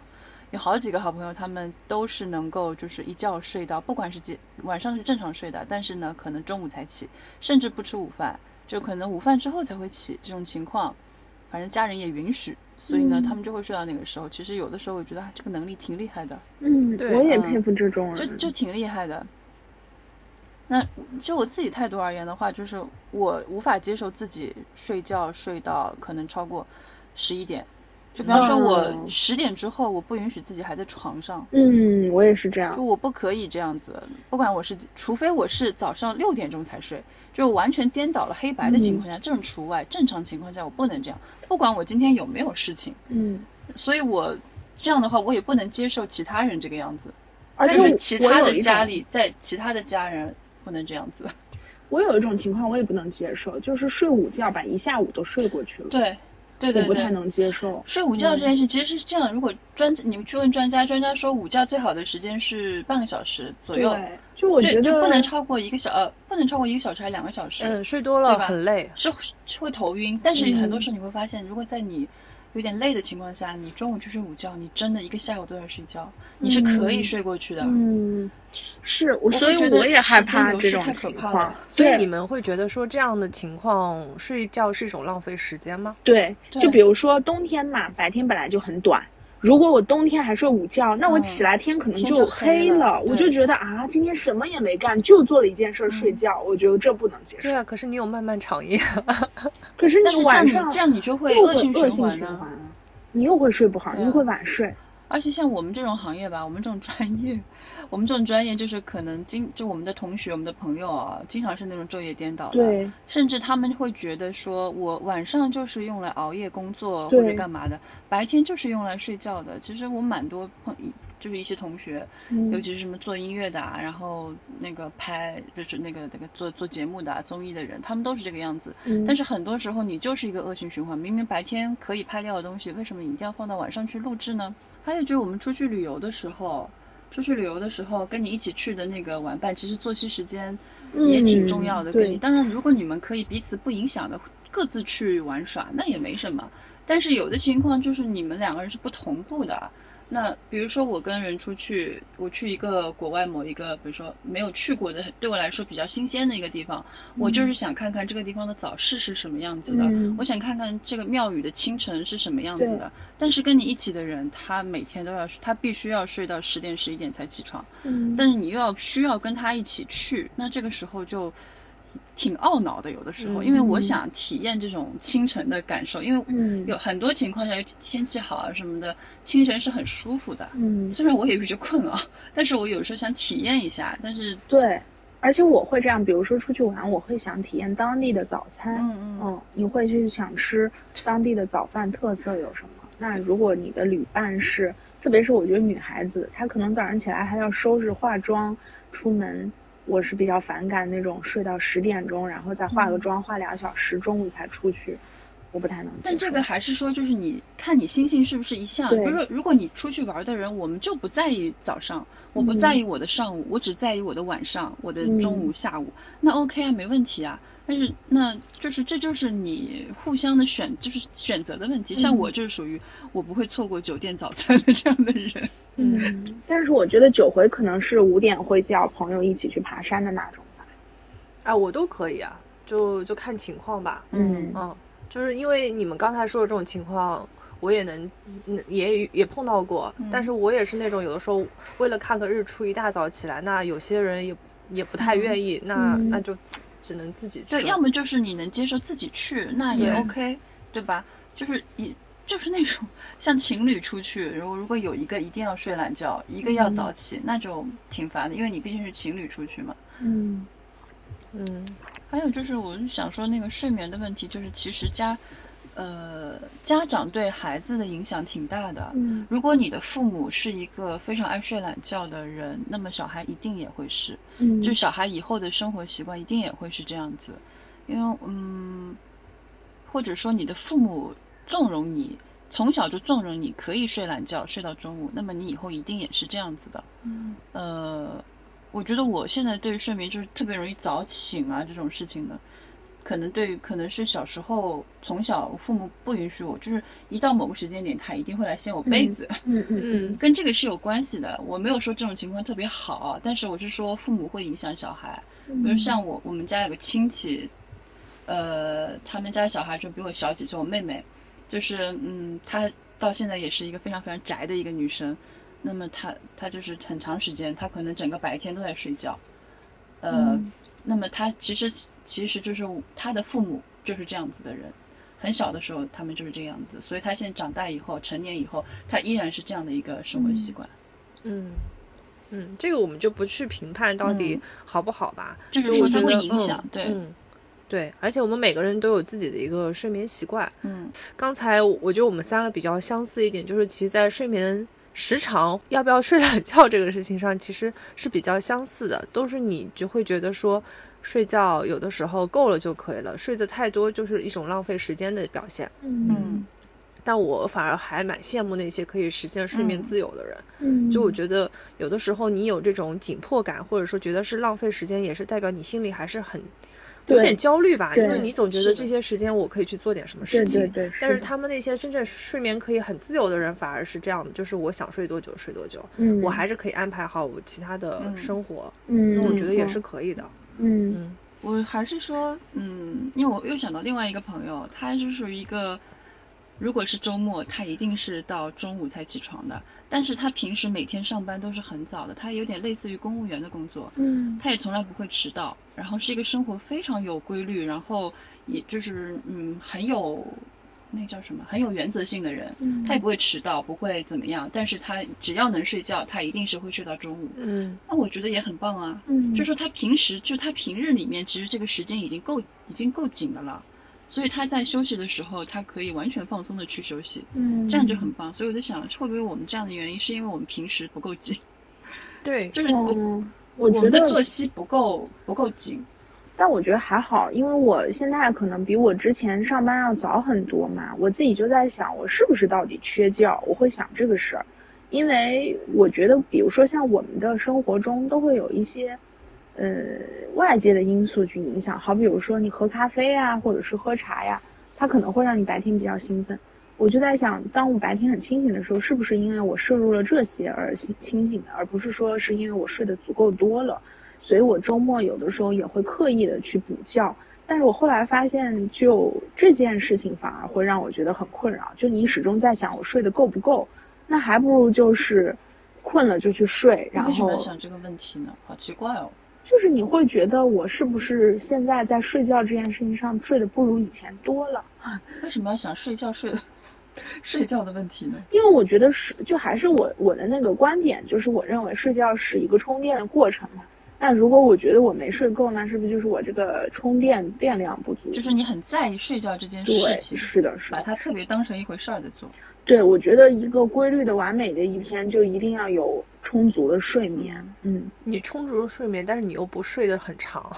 有好几个好朋友，他们都是能够就是一觉睡到，不管是几晚上是正常睡的，但是呢可能中午才起，甚至不吃午饭，就可能午饭之后才会起这种情况。反正家人也允许，所以呢，嗯他们就会睡到那个时候。其实有的时候我觉得啊这个能力挺厉害的。嗯，对嗯我也佩服这种人。就就挺厉害的。那就我自己态度而言的话，就是我无法接受自己睡觉睡到可能超过十一点。就比方说，我哦十点之后，我不允许自己还在床上，嗯，我也是这样就。我不可以这样子。不管我是，除非我是早上六点钟才睡，就完全颠倒了黑白的情况下，这种除外。正常情况下，我不能这样。不管我今天有没有事情，嗯，所以我这样的话，我也不能接受其他人这个样子。而且是其他的家里，在其他的家人不能这样子。我有一种情况我也不能接受，就是睡午觉把一下午都睡过去了，对，对对对。我不太能接受。睡午觉这件事其实是这样，如果专你们去问专家，专家说午觉最好的时间是半个小时左右，对，就我觉，得就不能超过一个小呃，不能超过一个小时还两个小时，嗯，睡多了对吧很累。是是会头晕。但是嗯很多时候你会发现，如果在你有点累的情况下，你中午去睡午觉，你真的一个下午都在睡觉，你是可以嗯睡过去的。嗯，是我，所以我也害怕这种情况。对所以你们会觉得说这样的情况睡觉是一种浪费时间吗？对就比如说冬天嘛，白天本来就很短。如果我冬天还睡午觉，那我嗯起来天可能就黑了了，我就觉得啊，今天什么也没干，就做了一件事儿睡觉，我觉得这不能接受对。啊，可是你有漫漫长夜。可是你你晚上这样你就会又恶性恶性循环你又会睡不好，啊你又会晚睡。而且像我们这种行业吧，我们这种专业，我们这种专业就是可能经就我们的同学、我们的朋友啊，经常是那种昼夜颠倒的，对，甚至他们会觉得说我晚上就是用来熬夜工作或者干嘛的，白天就是用来睡觉的。其实我蛮多朋，就是一些同学，嗯尤其是什么做音乐的啊，然后那个拍就是那个那个做做节目的、啊、综艺的人，他们都是这个样子。嗯但是很多时候你就是一个恶性循环，明明白天可以拍掉的东西，为什么一定要放到晚上去录制呢？还有就是我们出去旅游的时候，出去旅游的时候跟你一起去的那个玩伴，其实作息时间也挺重要的。嗯跟你对当然，如果你们可以彼此不影响的各自去玩耍，那也没什么。但是有的情况就是你们两个人是不同步的。那比如说我跟人出去，我去一个国外某一个，比如说没有去过的，对我来说比较新鲜的一个地方，我就是想看看这个地方的早市是什么样子的，嗯。我想看看这个庙宇的清晨是什么样子的。但是跟你一起的人，他每天都要，他必须要睡到十点十一点才起床，嗯。但是你又要需要跟他一起去，那这个时候就挺懊恼的。有的时候，嗯因为我想体验这种清晨的感受，因为嗯有很多情况下，天气好啊什么的，清晨是很舒服的。嗯，虽然我也有些困啊，但是我有时候想体验一下。但是，对，而且我会这样，比如说出去玩，我会想体验当地的早餐。嗯嗯嗯，你会去想吃当地的早饭特色有什么？那如果你的旅伴是，特别是我觉得女孩子，她可能早上起来还要收拾化妆出门，我是比较反感那种睡到十点钟，然后再化个妆化俩小时，中午才出去。我不太能接受。但这个还是说，就是你看你心性是不是一向。比如说，如果你出去玩的人，我们就不在意早上，我不在意我的上午，我只在意我的晚上、我的中午、下午，那 OK 啊，没问题啊。但是那就是这就是你互相的选，就是选择的问题。像我就是属于我不会错过酒店早餐的这样的人。嗯，但是我觉得九回可能是五点会叫朋友一起去爬山的那种吧。啊，我都可以啊，就就看情况吧。嗯嗯，就是因为你们刚才说的这种情况，我也能嗯也也碰到过，但是我也是那种有的时候为了看个日出，一大早起来，那有些人也也不太愿意，那嗯那就自只能自己去。对，要么就是你能接受自己去，那也 OK，对吧？就是一就是那种像情侣出去，如果如果有一个一定要睡懒觉，一个要早起，那就挺烦的，因为你毕竟是情侣出去嘛。嗯。嗯。还有就是，我就想说那个睡眠的问题，就是其实家，呃，家长对孩子的影响挺大的。嗯如果你的父母是一个非常爱睡懒觉的人，那么小孩一定也会是。嗯，就小孩以后的生活习惯一定也会是这样子，因为嗯，或者说你的父母纵容你，从小就纵容你可以睡懒觉睡到中午，那么你以后一定也是这样子的。嗯呃，我觉得我现在对于睡眠就是特别容易早醒啊这种事情呢，可能对于可能是小时候从小父母不允许我，就是一到某个时间点他一定会来掀我被子。嗯嗯嗯跟这个是有关系的。我没有说这种情况特别好，但是我是说父母会影响小孩。嗯，比如像我，我们家有个亲戚，呃，他们家小孩就比我小几岁，我妹妹，就是嗯，她到现在也是一个非常非常宅的一个女生。那么她她就是很长时间，她可能整个白天都在睡觉，呃，嗯那么她其实其实就是他的父母就是这样子的人。很小的时候，他们就是这样子，所以他现在长大以后，成年以后，他依然是这样的一个生活习惯。嗯嗯，这个我们就不去评判到底嗯好不好吧，就是说它会我觉得影响对嗯对，而且我们每个人都有自己的一个睡眠习惯。嗯刚才我觉得我们三个比较相似一点，就是其实，在睡眠时长要不要睡懒觉这个事情上，其实是比较相似的，都是你就会觉得说，睡觉有的时候够了就可以了，睡得太多就是一种浪费时间的表现。嗯但我反而还蛮羡慕那些可以实现睡眠嗯自由的人。嗯，就我觉得有的时候你有这种紧迫感，或者说觉得是浪费时间，也是代表你心里还是很有点焦虑吧，因为你总觉得这些时间我可以去做点什么事情。对对，但是他们那些真正睡眠可以很自由的人，反而是这样的，就是我想睡多久睡多久，嗯，我还是可以安排好我其他的嗯生活，嗯，那我觉得也是可以的。嗯嗯我还是说，嗯，因为我又想到另外一个朋友，他是属于一个，如果是周末，他一定是到中午才起床的，但是他平时每天上班都是很早的，他有点类似于公务员的工作，嗯。他也从来不会迟到，然后是一个生活非常有规律，然后也就是嗯很有那叫什么很有原则性的人，嗯他也不会迟到，不会怎么样，但是他只要能睡觉，他一定是会睡到中午，嗯那我觉得也很棒啊，嗯，就说他平时就他平日里面，其实这个时间已经够已经够紧的了，所以他在休息的时候，他可以完全放松的去休息，嗯这样就很棒。所以我在想，会不会我们这样的原因是因为我们平时不够紧，对，就是不、嗯，我我觉得作息不够不够紧。但我觉得还好，因为我现在可能比我之前上班要早很多嘛，我自己就在想，我是不是到底缺觉？我会想这个事儿，因为我觉得，比如说像我们的生活中都会有一些，呃，外界的因素去影响，好比如说你喝咖啡啊，或者是喝茶呀，它可能会让你白天比较兴奋。我就在想，当我白天很清醒的时候，是不是因为我摄入了这些而清清醒的，而不是说是因为我睡得足够多了？所以我周末有的时候也会刻意的去补觉，但是我后来发现，就这件事情反而会让我觉得很困扰。就你始终在想我睡得够不够，那还不如就是困了就去睡，然为什么想这个问题呢？好奇怪哦。就是你会觉得我是不是现在在睡觉这件事情上睡得不如以前多了？为什么要想睡觉睡的睡觉的问题呢？因为我觉得是，就还是我我的那个观点，就是我认为睡觉是一个充电的过程嘛。那如果我觉得我没睡够，那是不是就是我这个充电电量不足？就是你很在意睡觉这件事，情，是的，是的，把它特别当成一回事儿在做。对，我觉得一个规律的、完美的一天，就一定要有充足的睡眠。嗯，你充足的睡眠，但是你又不睡得很长，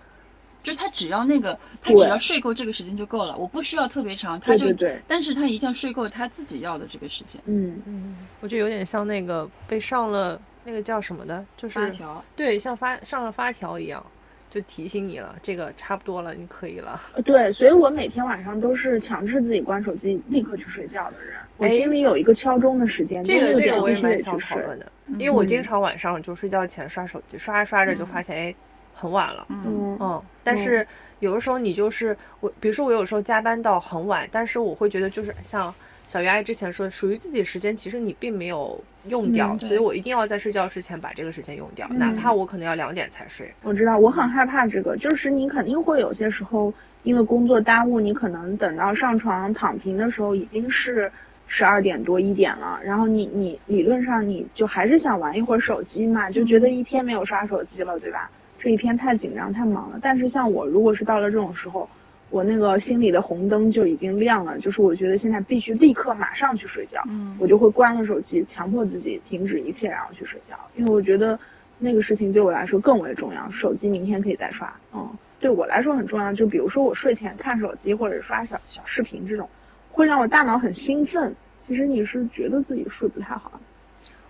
就他只要那个，他只要睡够这个时间就够了，我不需要特别长，他就，对对对，但是他一定要睡够他自己要的这个时间。嗯，嗯，我觉得有点像那个被上了那个叫什么的，就是发条，对，像发上了发条一样，就提醒你了，这个差不多了，你可以了。对，所以我每天晚上都是强制自己关手机，立刻去睡觉的人。我哎心里有一个敲钟的时间，这个这个我也蛮想去。讨论的，因为我经嗯常晚上就睡觉前刷手机，刷着刷着就发现哎很晚了，嗯嗯嗯，但是有的时候你就是我，比如说我有时候加班到很晚，但是我会觉得就是像小鱼阿姨之前说，属于自己时间，其实你并没有用掉，嗯所以我一定要在睡觉之前把这个时间用掉，嗯哪怕我可能要两点才睡。我知道，我很害怕这个，就是你肯定会有些时候因为工作耽误，你可能等到上床躺平的时候已经是十二点多一点了，然后你你理论上你就还是想玩一会儿手机嘛，就觉得一天没有刷手机了，对吧？这一天太紧张太忙了。但是像我如果是到了这种时候，我那个心里的红灯就已经亮了，就是我觉得现在必须立刻马上去睡觉，嗯我就会关了手机，强迫自己停止一切，然后去睡觉，因为我觉得那个事情对我来说更为重要。手机明天可以再刷，嗯，对我来说很重要。就比如说我睡前看手机或者刷小小视频这种，会让我大脑很兴奋。其实你是觉得自己睡不太好，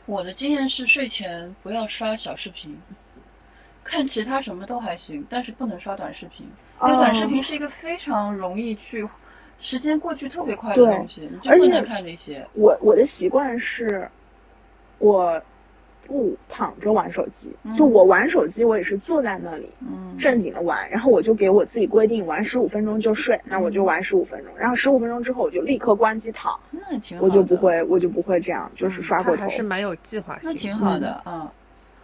我的经验是睡前不要刷小视频，看其他什么都还行，但是不能刷短视频，因为短视频是一个非常容易去。时间过去特别快的东西，而且不能看那些。我我的习惯是，我不躺着玩手机，就我玩手机，我也是坐在那里，嗯，正经的玩，然后我就给我自己规定玩十五分钟就睡，那我就玩十五分钟，然后十五分钟之后我就立刻关机躺，那也挺好的，我就不会，我就不会这样，就是刷过头它还。是蛮有计划性那的。挺好的，嗯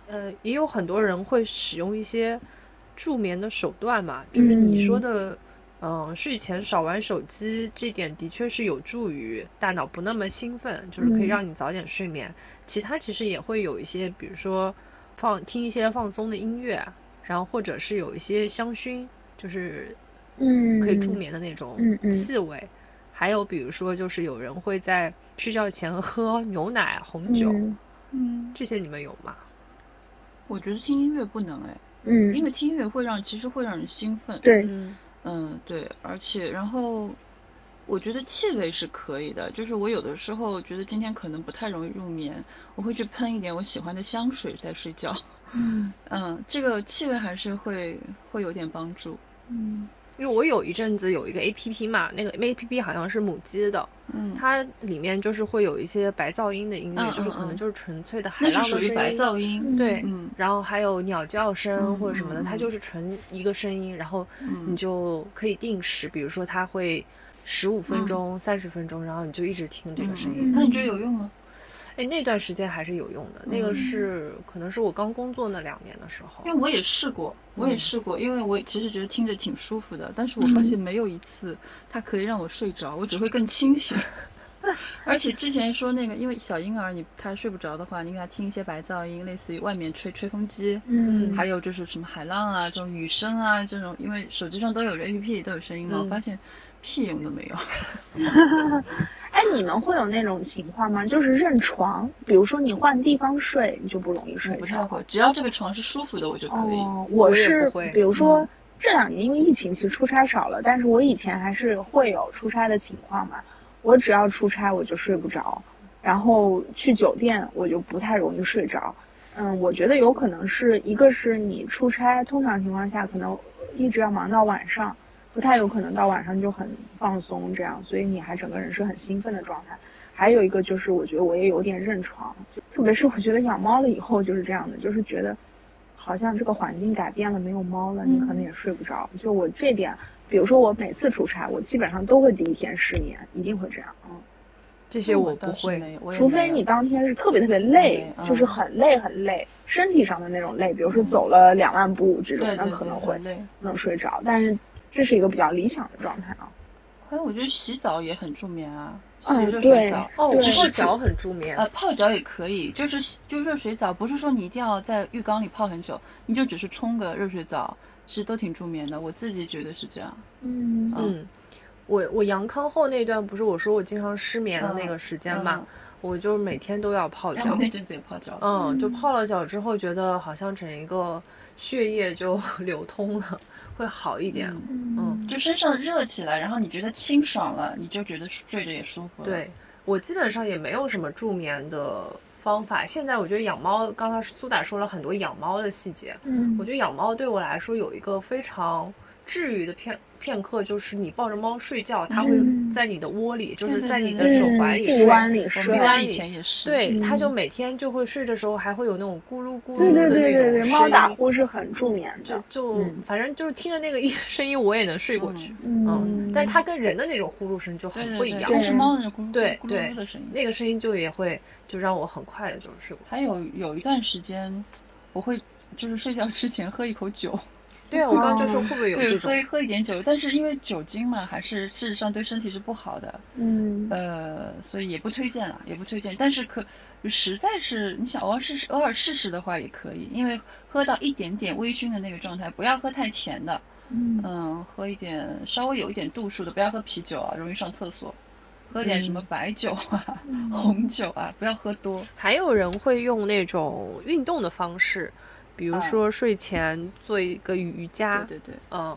呃，也有很多人会使用一些助眠的手段嘛，就是你说的，嗯、睡前少玩手机，这点的确是有助于大脑不那么兴奋，就是可以嗯让你早点睡眠。其他其实也会有一些，比如说放听一些放松的音乐，然后或者是有一些香薰，就是嗯，可以助眠的那种嗯嗯气味。还有比如说，就是有人会在睡觉前喝牛奶、红酒，嗯嗯，这些你们有吗？我觉得听音乐不能哎，嗯，因为听音乐会让其实会让人兴奋，对，嗯。嗯对，而且然后我觉得气味是可以的，就是我有的时候觉得今天可能不太容易入眠，我会去喷一点我喜欢的香水再睡觉，嗯。嗯，这个气味还是会会有点帮助，嗯因为我有一阵子有一个 A P P 嘛，那个 A P P 好像是母鸡的，嗯，它里面就是会有一些白噪音的音乐，嗯就是可能就是纯粹的海那浪的声音，是属于白噪音，对，嗯。然后还有鸟叫声嗯或者什么的，它就是纯一个声音，然后你嗯。就可以定时，比如说它会十五分钟、三十分钟，然后你就一直听这个声音。嗯。那你觉得有用吗？哎、那段时间还是有用的，那个嗯是可能是我刚工作那两年的时候因。为我也试过，我也试过，因为我其实觉得听着挺舒服的，但是我发现没有一次它可以让我睡着，我只会更清醒。而且之前说那个，因为小婴儿你他睡不着的话，你给他听一些白噪音，类似于外面吹吹风机，嗯还有就是什么海浪啊、这种雨声啊这种，因为手机上都有 A P P 都有声音嘛，嗯我发现屁用都没有。哎，你们会有那种情况吗？就是认床，比如说你换地方睡，你就不容易睡着。不太会，只要这个床是舒服的，我就可以。哦，我是比如说、嗯这两年因为疫情，其实出差少了，但是我以前还是会有出差的情况嘛。我只要出差我就睡不着，然后去酒店我就不太容易睡着。嗯，我觉得有可能是一个是你出差，通常情况下可能一直要忙到晚上，不太有可能到晚上就很放松这样，所以你还整个人是很兴奋的状态。还有一个就是，我觉得我也有点认床，就特别是我觉得养猫了以后就是这样的，就是觉得好像这个环境改变了，没有猫了，你可能也睡不着。就我这点，比如说我每次出差，我基本上都会第一天失眠，一定会这样。嗯，这些我不会，除非你当天是特别特别累，嗯就是很累很累，身体上的那种累，比如说走了两万步这种，那可能会。能睡着。但是这是一个比较理想的状态啊。还有，我觉得洗澡也很助眠啊，洗嗯热水澡。哦，对泡脚很助眠。呃，泡脚也可以，就是洗就热水澡，不是说你一定要在浴缸里泡很久，你就只是冲个热水澡，其实都挺助眠的。我自己觉得是这样。嗯嗯，我我阳康后那段不是我说我经常失眠的那个时间嘛，嗯我就每天都要泡脚。那阵子也泡脚，嗯，就泡了脚之后，觉得好像整一个血液就 流通了，会好一点。嗯，就身上热起来，然后你觉得清爽了，你就觉得睡着也舒服了。，对我基本上也没有什么助眠的方法。现在我觉得养猫，刚刚苏打说了很多养猫的细节，嗯我觉得养猫对我来说有一个非常治愈的片片刻，就是你抱着猫睡觉，它会嗯在你的窝里，就是在你的手怀里睡。臂弯里我们家以前也是。对，它嗯就每天就会睡的时候还会有那种咕噜咕噜的那种对对对，声猫打音呼是很助眠的。就就、嗯反正就是听着那个音 声音，我也能睡过去。嗯嗯，但它跟人的那种呼噜声就很不一样，它是猫的那种咕噜咕噜咕对对噜的声音。那个声音就也会就让我很快的就是睡过去。还有有一段时间，我会就是睡觉之前喝一口酒，对啊，我刚刚就说会不会有对，这种喝？一喝一点酒，但是因为酒精嘛，还是事实上对身体是不好的，嗯呃，所以也不推荐了，也不推荐。但是可实在是你想偶尔试试，偶尔试试的话也可以，因为喝到一点点微醺的那个状态，不要喝太甜的，嗯嗯，喝一点稍微有一点度数的，不要喝啤酒啊，容易上厕所。喝点什么白酒啊、红酒啊，不要喝多。还有人会用那种运动的方式，比如啊说睡前做一个瑜伽，对对对，嗯。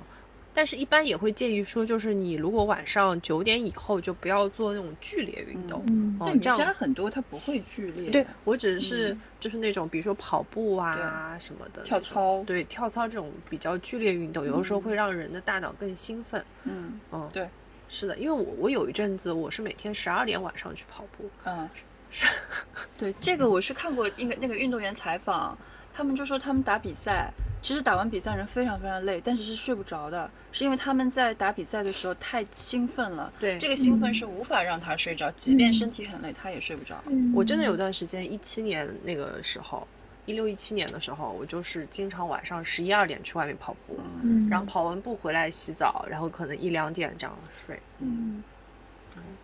但是，一般也会建议说，就是你如果晚上九点以后就不要做那种剧烈运动。嗯但瑜嗯这样伽很多它不会剧烈，对，我只是嗯就是那种，比如说跑步啊什么的，跳操对跳操这种比较剧烈运动，有的时候会让人的大脑更兴奋。嗯嗯，对，是的，因为我我有一阵子我是每天十二点晚上去跑步，嗯，是对，这个我是看过一个那个运动员采访，他们就说他们打比赛，其实打完比赛人非常非常累，但是是睡不着的，是因为他们在打比赛的时候太兴奋了，对这个兴奋是无法让他睡着，即便身体很累，他也睡不着。嗯我真的有段时间，一七年那个时候，一六一七年的时候，我就是经常晚上十一二点去外面跑步，嗯然后跑完步回来洗澡，然后可能一两点这样睡。嗯，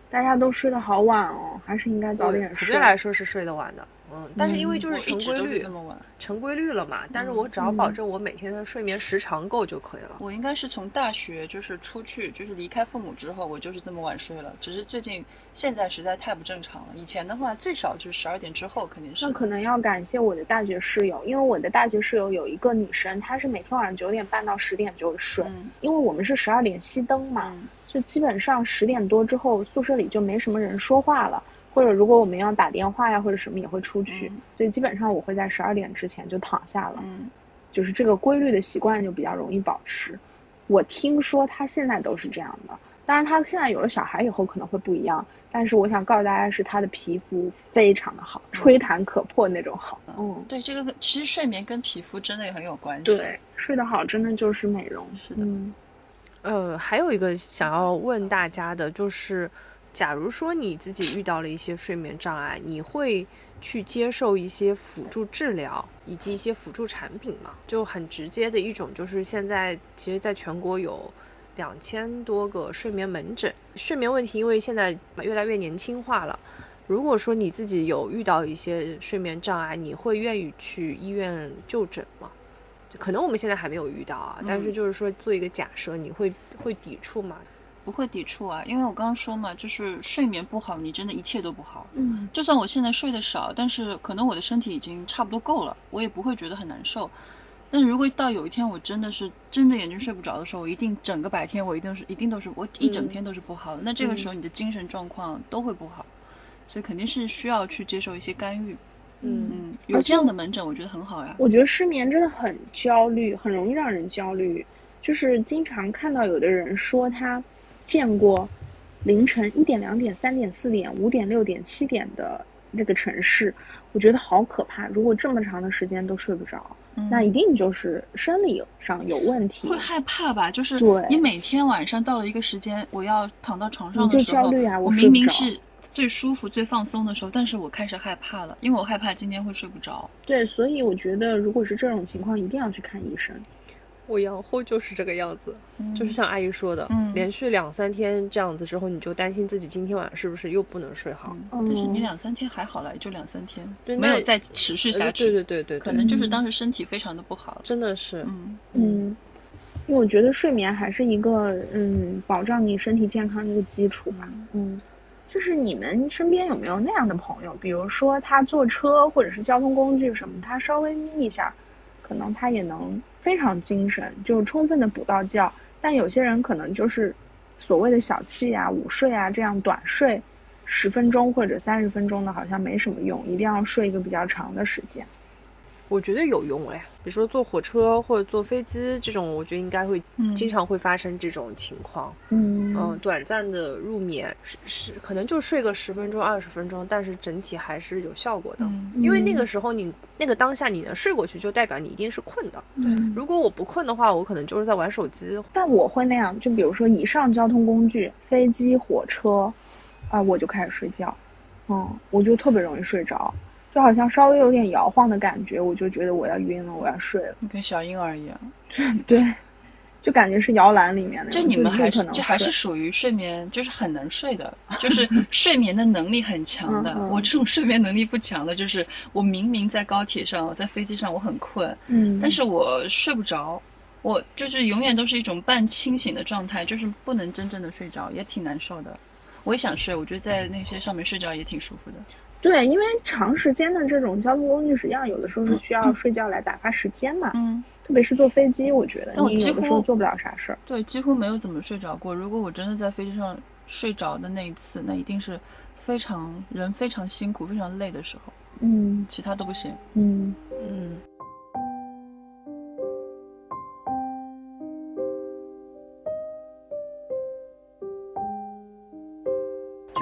大家都睡得好晚哦，还是应该早点睡普遍。来说是睡得晚的，嗯，但是因为就是成规律这，么晚。成规律了嘛，但是我只要保证我每天的睡眠时长够就可以了。我应该是从大学就是出去，就是离开父母之后，我就是这么晚睡了。只是最近现在实在太不正常了。以前的话最少就是十二点之后肯定是。那可能要感谢我的大学室友，因为我的大学室友有一个女生，她是每天晚上九点半到十点就会睡，嗯因为我们是十二点熄灯嘛，嗯就基本上十点多之后宿舍里就没什么人说话了，或者如果我们要打电话呀或者什么也会出去，嗯所以基本上我会在十二点之前就躺下了，嗯，就是这个规律的习惯就比较容易保持。我听说他现在都是这样的，当然他现在有了小孩以后可能会不一样，但是我想告诉大家是他的皮肤非常的好，吹弹可破那种好。嗯，对，这个其实睡眠跟皮肤真的也很有关系。对，睡得好真的就是美容。是的嗯呃，还有一个想要问大家的就是，假如说你自己遇到了一些睡眠障碍，你会去接受一些辅助治疗以及一些辅助产品吗？就很直接的一种，就是现在其实在全国有两千多个睡眠门诊，睡眠问题因为现在越来越年轻化了。如果说你自己有遇到一些睡眠障碍，你会愿意去医院就诊吗？就可能我们现在还没有遇到啊，但是就是说做一个假设，你会会抵触吗？不会抵触啊，因为我刚刚说嘛，就是睡眠不好，你真的一切都不好。嗯就算我现在睡得少，但是可能我的身体已经差不多够了，我也不会觉得很难受。但如果到有一天我真的是睁着眼睛睡不着的时候，我一定整个白天我一定是一定都是我一整天都是不好的。那这个时候你的精神状况都会不好，所以肯定是需要去接受一些干预。嗯嗯，有这样的门诊，我觉得很好呀。我觉得失眠真的很焦虑，很容易让人焦虑。就是经常看到有的人说他见过凌晨一点、两点、三点、四点、五点、六点、七点的那个城市，我觉得好可怕。如果这么长的时间都睡不着，嗯那一定就是生理上有问题会。害怕吧？就是对你每天晚上到了一个时间，我要躺到床上的时候，焦虑啊我明明是最舒服、最放松的时候，但是我开始害怕了，因为我害怕今天会睡不着。对，所以我觉得如果是这种情况，一定要去看医生。我养后就是这个样子，就是像阿姨说的，嗯连续两三天这样子之后，你就担心自己今天晚上是不是又不能睡好。嗯，但是你嗯两三天还好了，也就两三天，对没有再持续下去。对对对对对，可能就是当时身体非常的不好。真的是，嗯，嗯，因为我觉得睡眠还是一个嗯保障你身体健康的一个基础吧。嗯就是你们身边有没有那样的朋友？比如说他坐车或者是交通工具什么，他稍微眯一下，可能他也能非常精神，就充分的补到觉。但有些人可能就是所谓的小憩啊、午睡啊这样短睡十分钟或者三十分钟的，好像没什么用，一定要睡一个比较长的时间。我觉得有用哎，比如说坐火车或者坐飞机这种，我觉得应该会经常会发生这种情况。嗯嗯，短暂的入眠是是可能就睡个十分钟二十分钟，但是整体还是有效果的。嗯因为那个时候你那个当下你能睡过去，就代表你一定是困的。对，如果我不困的话，我可能就是在玩手机。但我会那样，就比如说以上交通工具，飞机、火车，啊、我就开始睡觉，嗯，我就特别容易睡着，就好像稍微有点摇晃的感觉，我就觉得我要晕了，我要睡了，跟小婴儿一样。对，就感觉是摇篮里面的，就你们还是就还是属于睡眠，就是很能睡的，就是 睡眠的能力很强的。我这种睡眠能力不强的，就是我明明在高铁上，我在飞机上我很困，嗯，但是我睡不着，我就是永远都是一种半清醒的状态，就是不能真正的睡着，也挺难受的。我也想睡，我觉得在那些上面睡觉也挺舒服的。对，因为长时间的这种交通工具，实际上有的时候是需要睡觉来打发时间嘛，嗯，特别是坐飞机，我觉得但我几你有的时候乎做不了啥事儿。对，几乎没有怎么睡着过。如果我真的在飞机上睡着的那一次，那一定是非常人非常辛苦、非常累的时候，嗯其他都不行。嗯嗯，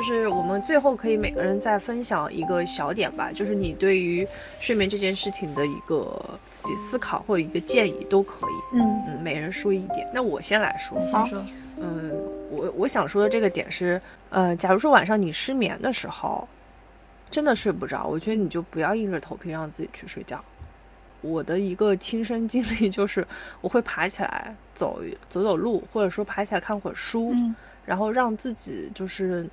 就是我们最后可以每个人再分享一个小点吧，就是你对于睡眠这件事情的一个自己思考或者一个建议都可以。嗯嗯，每人说一点。那我先来说，先说，嗯，我我想说的这个点是，呃，假如说晚上你失眠的时候，真的睡不着，我觉得你就不要硬着头皮让自己去睡觉。我的一个亲身经历 就是，我会爬起来走走走路，或者说爬起来看会儿书，嗯然后让自己就是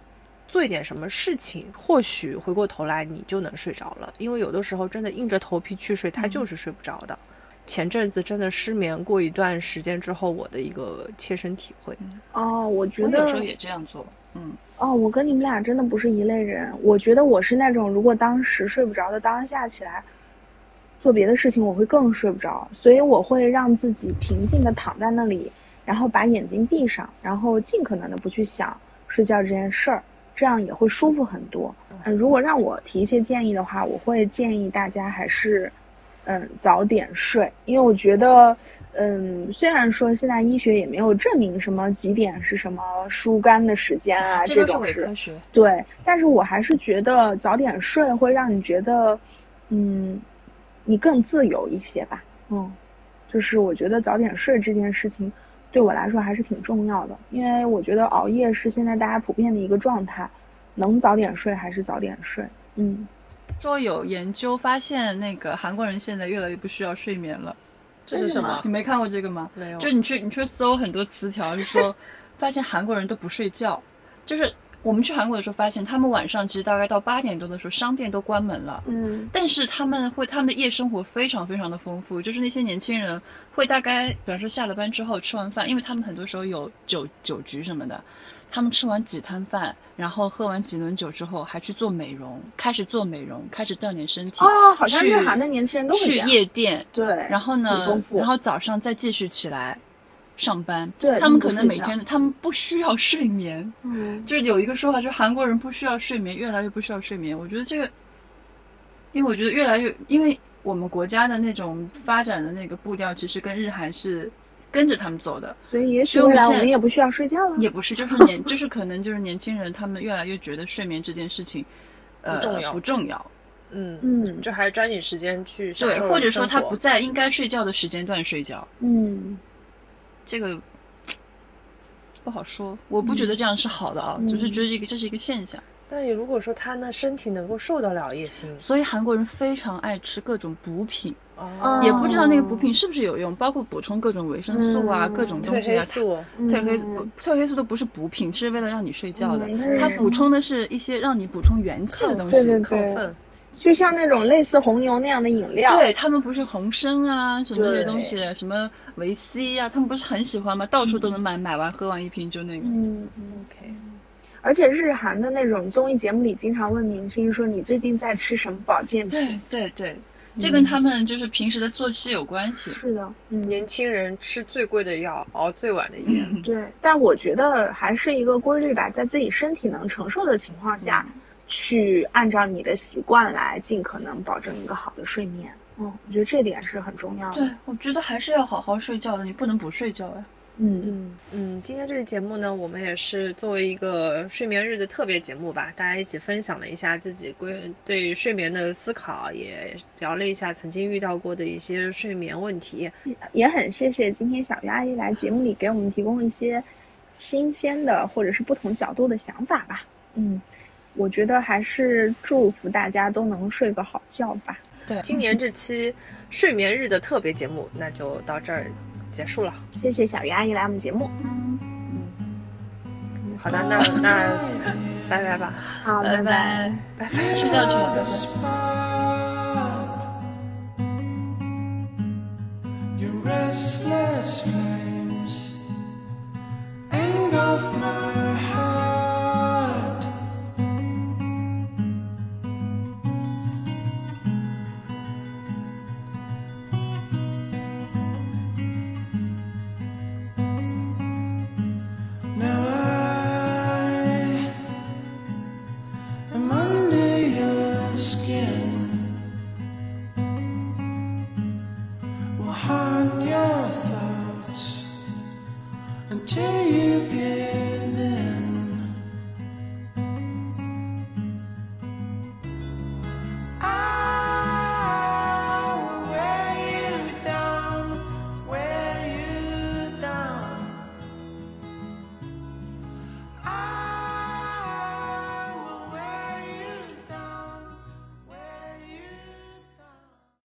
做一点什么事情，或许回过头来你就能睡着了。因为有的时候真的硬着头皮去睡，他就是睡不着的。前阵子真的失眠过一段时间之后，我的一个切身体会。哦，我觉得我有时候也这样做。嗯，哦，我跟你们俩真的不是一类人。我觉得我是那种，如果当时睡不着的当下起来做别的事情，我会更睡不着，所以我会让自己平静的躺在那里，然后把眼睛闭上，然后尽可能的不去想睡觉这件事儿，这样也会舒服很多。嗯，如果让我提一些建议的话，我会建议大家还是。嗯，早点睡，因为我觉得，嗯，虽然说现在医学也没有证明什么几点是什么疏肝的时间啊，这种是科学。对，但是我还是觉得早点睡会让你觉得，嗯，你更自由一些吧。嗯，就是我觉得早点睡这件事情对我来说还是挺重要的，因为我觉得熬夜是现在大家普遍的一个状态，能早点睡还是早点睡。嗯，说有研究发现，那个韩国人现在越来越不需要睡眠了。这是什么你？没看过这个吗？没有。就是你去你去搜很多词条，就说发现韩国人都不睡觉，就是我们去韩国的时候发现，他们晚上其实大概到八点多的时候，商店都关门了。嗯。但是他们会，他们的夜生活非常非常的丰富，就是那些年轻人会大概，比方说下了班之后吃完饭，因为他们很多时候有酒酒局什么的，他们吃完几摊饭，然后喝完几轮酒之后，还去做美容，开始做美容，开始锻炼身体，哦，好像日韩的年轻人都会去。夜店，对，然后呢然后早上再继续起来上班。对他们可能每天他们不需要睡眠，嗯 就是有一个说法，就是韩国人不需要睡眠，越来越不需要睡眠。我觉得这个，因为我觉得越来越，因为我们国家的那种发展的那个步调，其实跟日韩是跟着他们走的，所以也许我们现在未来我们也不需要睡觉了。也不是，就是年，就是可能就是年轻人他们越来越觉得睡眠这件事情，呃，不重要不重要。嗯，嗯就还是抓紧时间去对，或者说他不在应该睡觉的时间段睡觉，嗯这个不好说。我不觉得这样是好的啊，嗯只是觉得这个这是一个现象。但也如果说他呢身体能够受得了也行，所以韩国人非常爱吃各种补品，哦也不知道那个补品是不是有用，包括补充各种维生素啊、嗯各种东西啊。黑素，褪黑素褪黑素都不是补品，是为了让你睡觉的。嗯它补充的是一些让你补充元气的东西。就像那种类似红牛那样的饮料。对他们不是红参啊，什么这些东西，什么维 C 啊，他们不是很喜欢吗？到处都能买，买完喝完一瓶就那个。嗯，OK，而且日韩的那种综艺节目里，经常问明星说你最近在吃什么保健品？对对对，这跟他们就是平时的作息有关系。是的，嗯，年轻人吃最贵的药，熬最晚的夜。对，但我觉得还是一个规律吧，在自己身体能承受的情况下，去按照你的习惯来，尽可能保证一个好的睡眠。嗯，我觉得这点是很重要的。对，我觉得还是要好好睡觉的，你不能不睡觉呀。嗯嗯嗯，今天这个节目呢，我们也是作为一个睡眠日的特别节目吧，大家一起分享了一下自己关对睡眠的思考，也聊了一下曾经遇到过的一些睡眠问题。也很谢谢今天小鱼阿姨来节目里给我们提供一些新鲜的或者是不同角度的想法吧。嗯，我觉得还是祝福大家都能睡个好觉吧。对，今年这期睡眠日的特别节目，那就到这儿结束了。谢谢小鱼阿姨来我们节目。嗯，好的，那那拜拜吧。好，拜拜，拜拜，睡觉去了。拜拜 Restless end of my heart